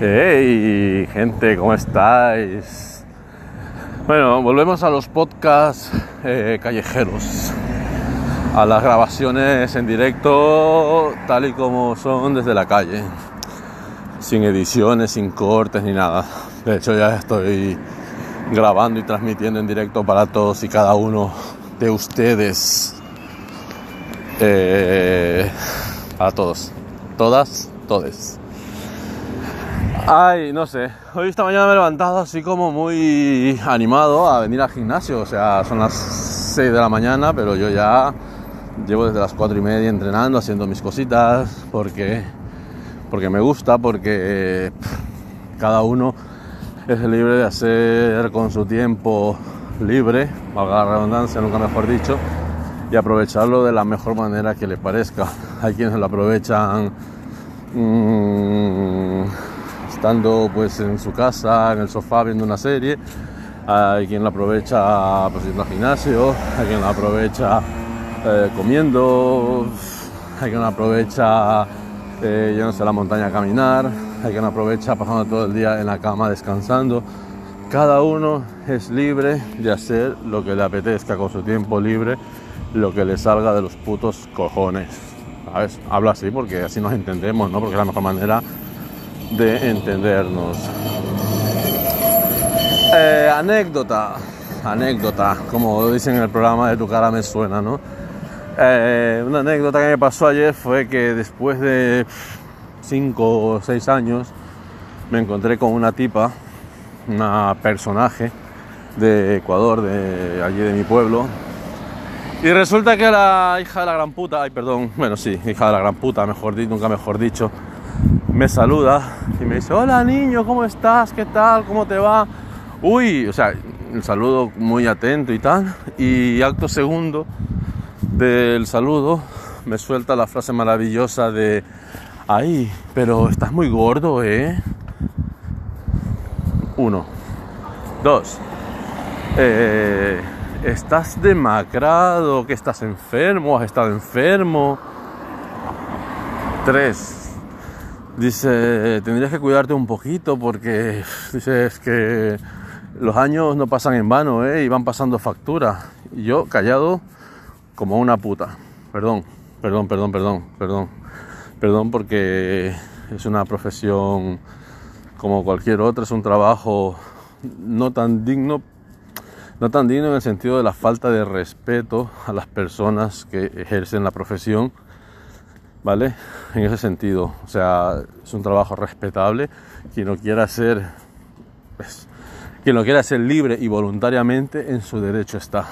Hey, gente, ¿cómo estáis? Bueno, volvemos a los podcasts eh, callejeros, a las grabaciones en directo, tal y como son desde la calle, sin ediciones, sin cortes ni nada. De hecho, ya estoy grabando y transmitiendo en directo para todos y cada uno de ustedes. Eh, para todos, todas, todes. Ay, no sé. Hoy esta mañana me he levantado así como muy animado a venir al gimnasio. O sea, son las 6 de la mañana, pero yo ya llevo desde las 4 y media entrenando, haciendo mis cositas, porque, porque me gusta, porque cada uno es libre de hacer con su tiempo libre, valga la redundancia, nunca mejor dicho, y aprovecharlo de la mejor manera que le parezca. Hay quienes lo aprovechan. Mmm, estando pues en su casa, en el sofá viendo una serie. Hay quien la aprovecha pues yendo al gimnasio, hay quien la aprovecha eh, comiendo, hay quien la aprovecha eh, a la montaña a caminar, hay quien aprovecha pasando todo el día en la cama descansando. Cada uno es libre de hacer lo que le apetezca con su tiempo libre, lo que le salga de los putos cojones. ¿Sabes? Hablo así porque así nos entendemos, ¿no? Porque es la mejor manera de entendernos. Eh, anécdota, anécdota, como dicen en el programa de Tu cara me suena, ¿no? Eh, una anécdota que me pasó ayer fue que después de 5 o 6 años me encontré con una tipa, una personaje de Ecuador, de allí de mi pueblo. Y resulta que la hija de la gran puta, ay perdón, bueno sí, hija de la gran puta, mejor dicho, nunca mejor dicho, me saluda y me dice, hola niño, ¿cómo estás? ¿Qué tal? ¿Cómo te va? Uy, o sea, el saludo muy atento y tal. Y acto segundo del saludo me suelta la frase maravillosa de, ay, pero estás muy gordo, ¿eh? Uno. Dos. Eh, ¿Estás demacrado? ¿Que estás enfermo? ¿Has estado enfermo? Tres Dice, tendrías que cuidarte un poquito porque dices que los años no pasan en vano ¿eh? y van pasando factura. Y yo callado como una puta. Perdón, perdón, perdón, perdón, perdón. Perdón porque es una profesión como cualquier otra, es un trabajo no tan digno, no tan digno en el sentido de la falta de respeto a las personas que ejercen la profesión ¿vale? En ese sentido, o sea, es un trabajo respetable. Quien lo quiera hacer, pues, quien lo quiera hacer libre y voluntariamente, en su derecho está.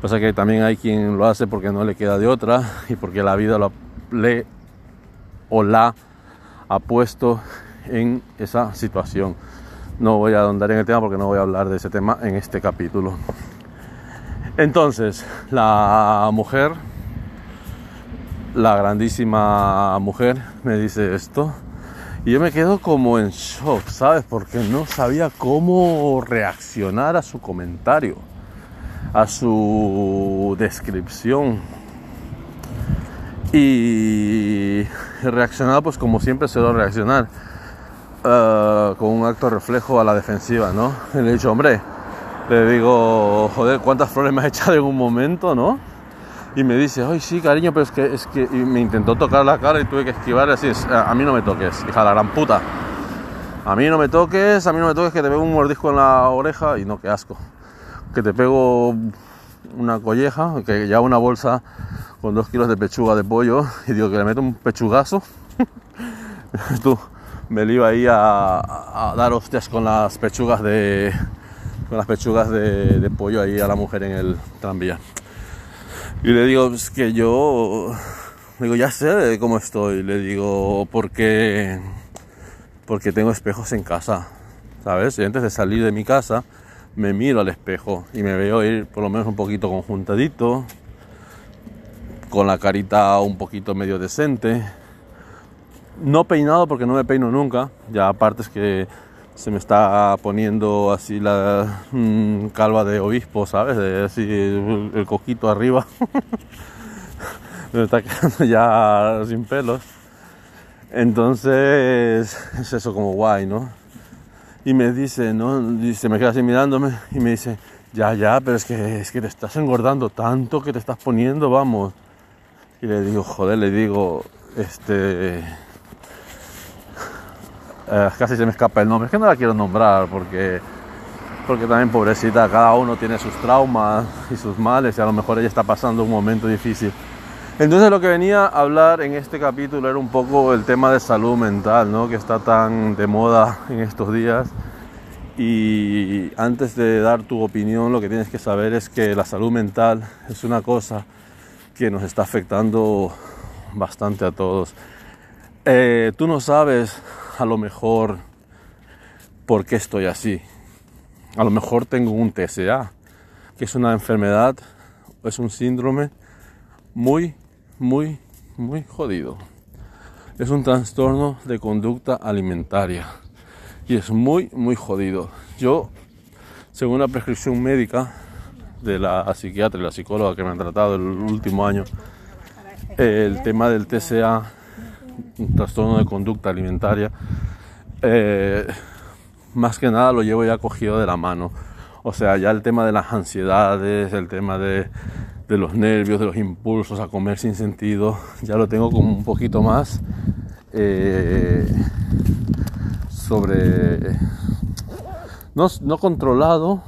Pasa que también hay quien lo hace porque no le queda de otra y porque la vida lo, le o la ha puesto en esa situación. No voy a ahondar en el tema porque no voy a hablar de ese tema en este capítulo. Entonces, la mujer la grandísima mujer me dice esto. Y yo me quedo como en shock, ¿sabes? Porque no sabía cómo reaccionar a su comentario, a su descripción. Y reaccionar pues como siempre se lo reaccionar, uh, con un acto reflejo a la defensiva, ¿no? Y le he dicho, hombre, le digo, joder, ¿cuántas flores me has echado en un momento, ¿no? Y me dice, ay sí, cariño, pero es que, es que, y me intentó tocar la cara y tuve que esquivar así, a mí no me toques, hija la gran puta. A mí no me toques, a mí no me toques que te pego un mordisco en la oreja y no, qué asco. Que te pego una colleja, que ya una bolsa con dos kilos de pechuga de pollo y digo que le meto un pechugazo. Tú me iba ahí a, a, dar hostias con las pechugas de con las pechugas de pollo ahí a la mujer en el tranvía. Y le digo, es que yo, digo, ya sé cómo estoy. Le digo, porque, porque tengo espejos en casa, ¿sabes? Y antes de salir de mi casa, me miro al espejo y me veo ir por lo menos un poquito conjuntadito, con la carita un poquito medio decente. No peinado porque no me peino nunca, ya aparte es que se me está poniendo así la mm, calva de obispo, ¿sabes? Así el, coquito arriba. me está quedando ya sin pelos. Entonces es eso como guay, ¿no? Y me dice, ¿no? Dice, me queda así mirándome y me dice, ya, ya, pero es que, es que te estás engordando tanto que te estás poniendo, vamos. Y le digo, joder, le digo, este... Eh, casi se me escapa el nombre, es que no la quiero nombrar porque porque también pobrecita, cada uno tiene sus traumas y sus males y a lo mejor ella está pasando un momento difícil. Entonces lo que venía a hablar en este capítulo era un poco el tema de salud mental, ¿no? que está tan de moda en estos días. Y antes de dar tu opinión, lo que tienes que saber es que la salud mental es una cosa que nos está afectando bastante a todos. Eh, tú no sabes a lo mejor por qué estoy así a lo mejor tengo un TSA, que es una enfermedad, es un síndrome muy, muy, muy jodido. Es un trastorno de conducta alimentaria y es muy, muy jodido. Yo, según la prescripción médica de la psiquiatra y la psicóloga que me han tratado el último año, el tema del TSA, un trastorno de conducta alimentaria, eh, más que nada lo llevo ya cogido de la mano. O sea, ya el tema de las ansiedades, el tema de, los nervios, de los impulsos a comer sin sentido, ya lo tengo como un poquito más eh, sobre... No, no controlado,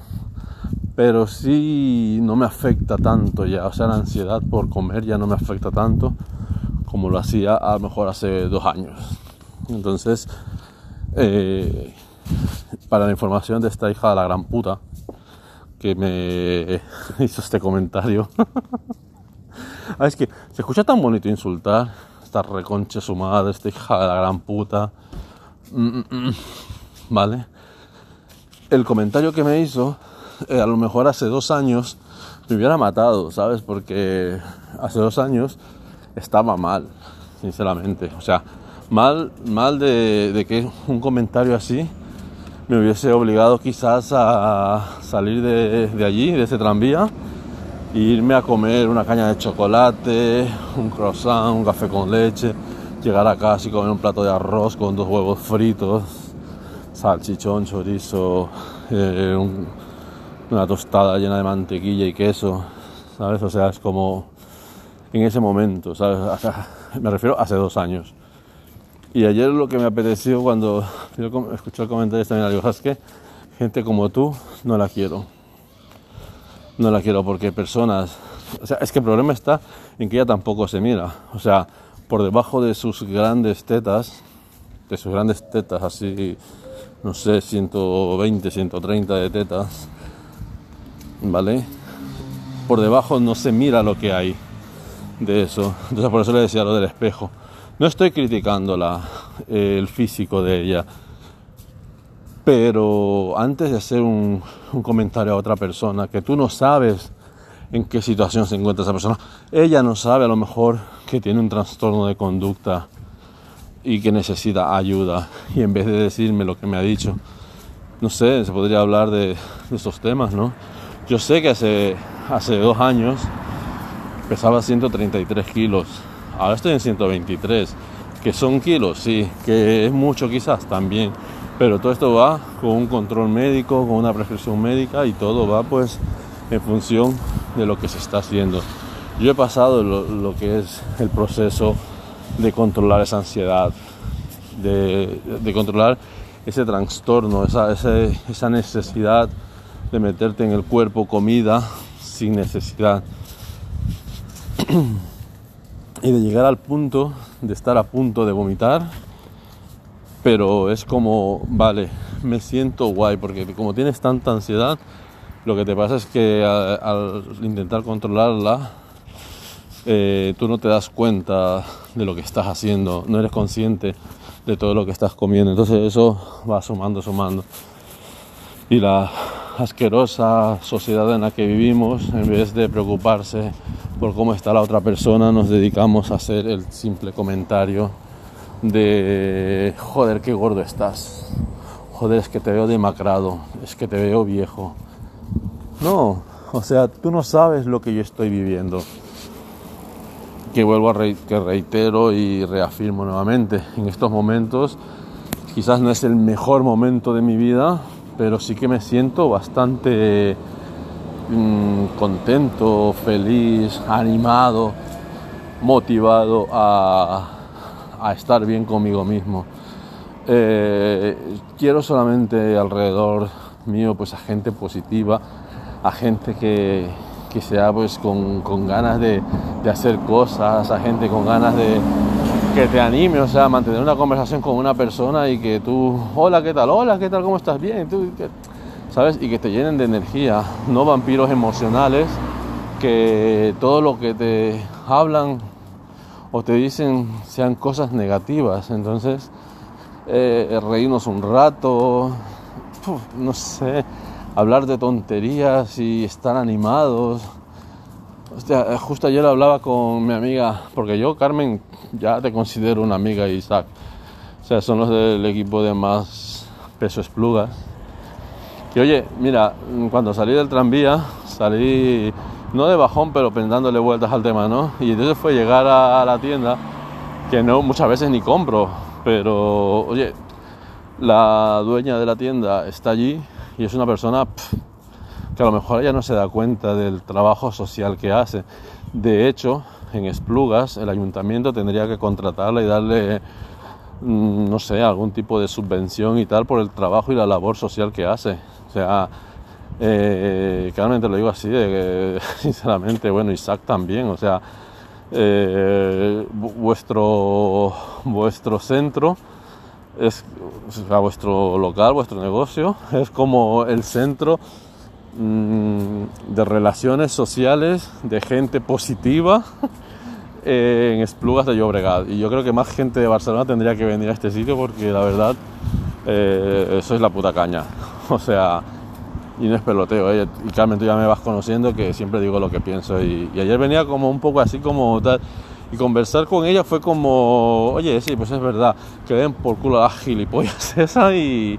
pero sí no me afecta tanto ya. O sea, la ansiedad por comer ya no me afecta tanto como lo hacía a lo mejor hace dos años. Entonces, eh, para la información de esta hija de la gran puta que me hizo este comentario. ah, es que se escucha tan bonito insultar. Esta reconcha su madre, esta hija de la gran puta. Mm, mm, mm. ¿Vale? El comentario que me hizo, eh, a lo mejor hace dos años, me hubiera matado, ¿sabes? Porque hace dos años estaba mal, sinceramente. O sea, mal, mal de, de que un comentario así me hubiese obligado quizás a salir de, allí, de ese tranvía, e irme a comer una caña de chocolate, un croissant, un café con leche, llegar a casa y comer un plato de arroz con dos huevos fritos, salchichón, chorizo, eh, una tostada llena de mantequilla y queso, ¿sabes? O sea, es como en ese momento, ¿sabes? Me refiero a hace dos años. Y ayer lo que me apeteció cuando yo escuché el comentario también digo, ¿sabes? Gente como tú no la quiero. No la quiero porque personas... O sea, es que el problema está en que ella tampoco se mira. O sea, por debajo de sus grandes tetas, de sus grandes tetas así, no sé, 120, 130 de tetas, ¿vale? Por debajo no se mira lo que hay de eso. Entonces por eso le decía lo del espejo. No estoy criticando el físico de ella, pero antes de hacer un, comentario a otra persona, que tú no sabes en qué situación se encuentra esa persona, ella no sabe a lo mejor que tiene un trastorno de conducta y que necesita ayuda, y en vez de decirme lo que me ha dicho, no sé, se podría hablar de, de esos temas, ¿no? Yo sé que hace, hace dos años pesaba 133 kilos Ahora estoy en 123, que son kilos, sí, que es mucho quizás también, pero todo esto va con un control médico, con una prescripción médica y todo va pues en función de lo que se está haciendo. Yo he pasado lo, que es el proceso de controlar esa ansiedad, de, controlar ese trastorno, esa, esa necesidad de meterte en el cuerpo comida sin necesidad. y de llegar al punto de estar a punto de vomitar, pero es como, vale, me siento guay, porque como tienes tanta ansiedad, lo que te pasa es que al, intentar controlarla, eh, tú no te das cuenta de lo que estás haciendo, no eres consciente de todo lo que estás comiendo, entonces eso va sumando, sumando. Y la asquerosa sociedad en la que vivimos, en vez de preocuparse por cómo está la otra persona, nos dedicamos a hacer el simple comentario de joder, qué gordo estás. Joder, es que te veo demacrado, es que te veo viejo. No, o sea, tú no sabes lo que yo estoy viviendo. que vuelvo a que reitero y reafirmo nuevamente. En estos momentos quizás no es el mejor momento de mi vida, pero sí que me siento bastante mm, contento, feliz, animado, motivado a, a estar bien conmigo mismo. Eh, quiero solamente alrededor mío pues a gente positiva, a gente que, que sea pues con, con ganas de, de, hacer cosas, a gente con ganas de que te anime, o sea, mantener una conversación con una persona y que tú, hola, ¿qué tal? Hola, ¿qué tal? ¿Cómo estás? Bien, tú, ¿sabes? Y que te llenen de energía, no vampiros emocionales, que todo lo que te hablan o te dicen sean cosas negativas. Entonces, eh, reírnos un rato, no sé, hablar de tonterías y estar animados. Hostia, justo ayer hablaba con mi amiga, porque yo, Carmen, ya te considero una amiga, Isaac. O sea, son los del equipo de más peso esplugas. Y oye, mira, cuando salí del tranvía, salí no de bajón, pero pensándole vueltas al tema, ¿no? Y entonces fue llegar a, la tienda, que no muchas veces ni compro, pero oye, la dueña de la tienda está allí y es una persona que a lo mejor ella no se da cuenta del trabajo social que hace. De hecho, en Esplugas el ayuntamiento tendría que contratarla y darle, mm, no sé, algún tipo de subvención y tal por el trabajo y la labor social que hace. O sea, eh, claramente lo digo así, sinceramente, bueno, Isaac también, o sea, eh, vuestro, vuestro centro es, o vuestro local, vuestro negocio, es como el centro mm, de relaciones sociales, de gente positiva en Esplugas de Llobregat. Y yo creo que más gente de Barcelona tendría que venir a este sitio porque la verdad, eh, eso es la puta caña. O sea, y no es peloteo. ¿eh? Y Carmen, tú ya me vas conociendo que siempre digo lo que pienso. Y, ayer venía como un poco así como tal. Y conversar con ella fue como, oye, sí, pues es verdad, que den por culo a las gilipollas esa y...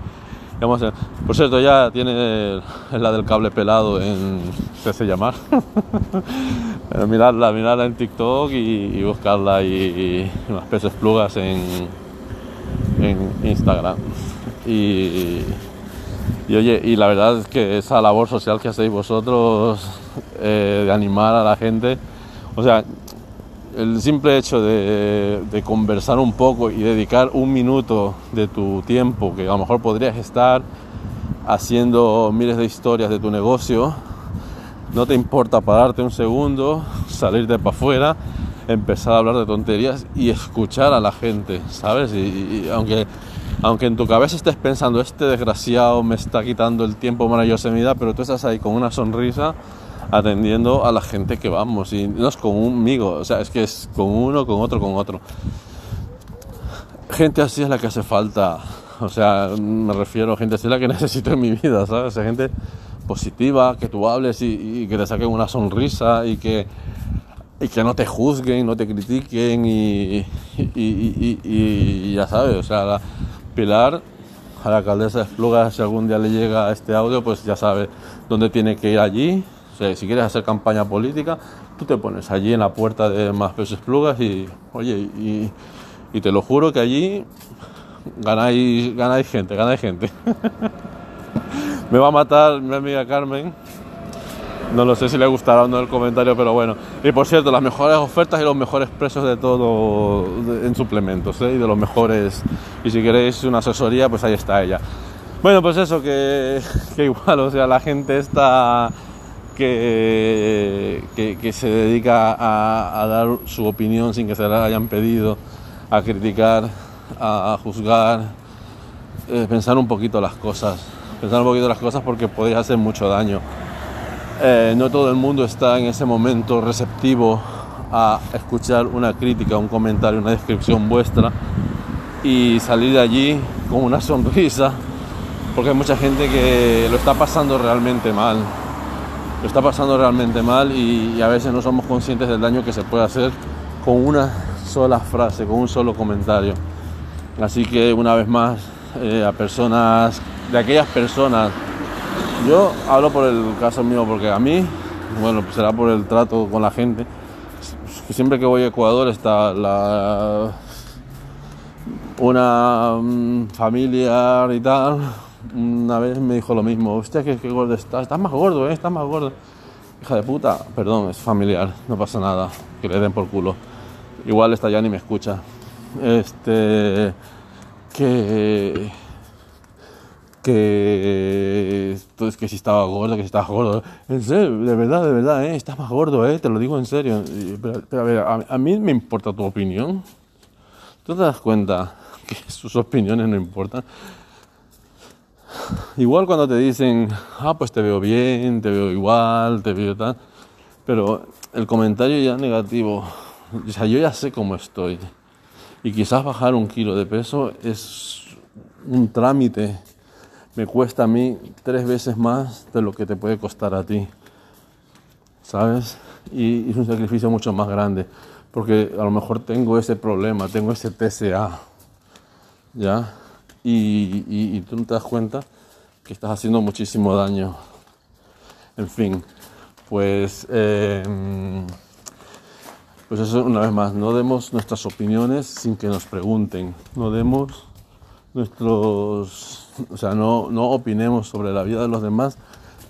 Vamos a por cierto, ya tiene la del cable pelado en se hace llamar. mirarla, mirarla en TikTok y, buscarla y, y, unas peces plugas en, en Instagram. Y, y oye, y la verdad es que esa labor social que hacéis vosotros eh, de animar a la gente, o sea, el simple hecho de, conversar un poco y dedicar un minuto de tu tiempo, que a lo mejor podrías estar haciendo miles de historias de tu negocio, no te importa pararte un segundo, salirte para afuera, empezar a hablar de tonterías y escuchar a la gente, ¿sabes? y aunque aunque en tu cabeza estés pensando, este desgraciado me está quitando el tiempo maravilloso de mi vida, pero tú estás ahí con una sonrisa atendiendo a la gente que vamos, y no es con un amigo, o sea, es que es con uno, con otro, con otro. Gente así es la que hace falta, o sea, me refiero a gente así es la que necesito en mi vida, ¿sabes? gente positiva, que tú hables y, que te saquen una sonrisa y que, y que no te juzguen, no te critiquen y, y ya sabes, o sea, la, A la alcaldesa de si algún día le llega este audio, pues ya sabe dónde tiene que ir allí. si quieres hacer campaña política, tú te pones allí en la puerta de Más Pesos Esplugas y, oye, y, te lo juro que allí ganáis, ganáis gente, ganáis gente. Me va a matar mi amiga Carmen, no lo sé si le gustará o no el comentario, pero bueno. Y por cierto, las mejores ofertas y los mejores precios de todo en suplementos, ¿eh? y de los mejores. Y si queréis una asesoría, pues ahí está ella. Bueno, pues eso, que, igual, o sea, la gente está que, que, se dedica a, dar su opinión sin que se la hayan pedido, a criticar, a, juzgar, eh, pensar un poquito las cosas, pensar un poquito las cosas porque podéis hacer mucho daño. Eh, no todo el mundo está en ese momento receptivo a escuchar una crítica, un comentario, una descripción vuestra y salir de allí con una sonrisa, porque hay mucha gente que lo está pasando realmente mal, lo está pasando realmente mal y, a veces no somos conscientes del daño que se puede hacer con una sola frase, con un solo comentario. Así que una vez más, eh, a personas, de aquellas personas yo hablo por el caso mío porque a mí, bueno, pues será por el trato con la gente, siempre que voy a Ecuador está la una mm, familiar y tal. Una vez me dijo lo mismo, hostia, que, gordo estás, estás más gordo, ¿eh? estás más gordo. Hija de puta, perdón, es familiar, no pasa nada, que le den por culo. Igual está ya ni me escucha. Este. Que. Que. Entonces, que si estaba gordo, que si estaba gordo. En serio, de verdad, de verdad, ¿eh? Estás más gordo, ¿eh? Te lo digo en serio. Pero, a ver, a, mí me importa tu opinión. ¿Tú te das cuenta que sus opiniones no importan? Igual cuando te dicen, ah, pues te veo bien, te veo igual, te veo tal. Pero el comentario ya negativo, o sea, yo ya sé cómo estoy. Y quizás bajar un kilo de peso es un trámite. Me cuesta a mí tres veces más de lo que te puede costar a ti. ¿Sabes? Y es un sacrificio mucho más grande. Porque a lo mejor tengo ese problema, tengo ese TCA. ¿Ya? Y, tú no te das cuenta que estás haciendo muchísimo daño. En fin, pues... Eh, pues eso una vez más, no demos nuestras opiniones sin que nos pregunten, no demos nuestros, o sea, no, no opinemos sobre la vida de los demás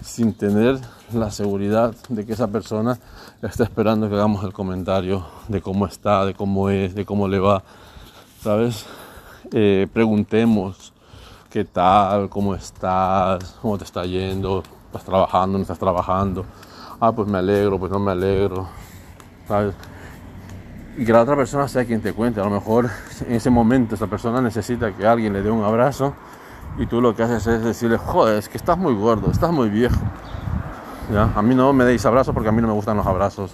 sin tener la seguridad de que esa persona está esperando que hagamos el comentario de cómo está, de cómo es, de cómo le va, ¿sabes? Eh, preguntemos qué tal, cómo estás, cómo te está yendo, estás trabajando, no estás trabajando, ah, pues me alegro, pues no me alegro, ¿sabes? y que la otra persona sea quien te cuente. A lo mejor en ese momento esa persona necesita que alguien le dé un abrazo y tú lo que haces es decirle, joder, es que estás muy gordo, estás muy viejo. ¿Ya? A mí no me deis abrazos porque a mí no me gustan los abrazos.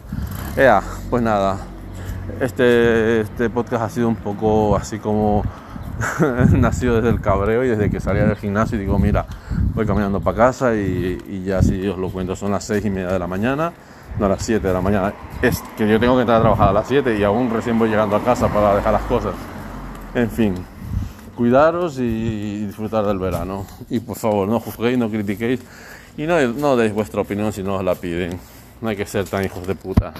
Ea, pues nada, este, este podcast ha sido un poco así como nacido desde el cabreo y desde que salía del gimnasio y digo, mira, voy caminando para casa y, ya si os lo cuento son las seis y media de la mañana no las 7 de la mañana. Es que yo tengo que entrar a trabajar a las 7 y aún recién voy llegando a casa para dejar las cosas. En fin, cuidaros y disfrutar del verano. Y por favor, no juzguéis, no critiquéis y no, no deis vuestra opinión si no os la piden. No hay que ser tan hijos de puta.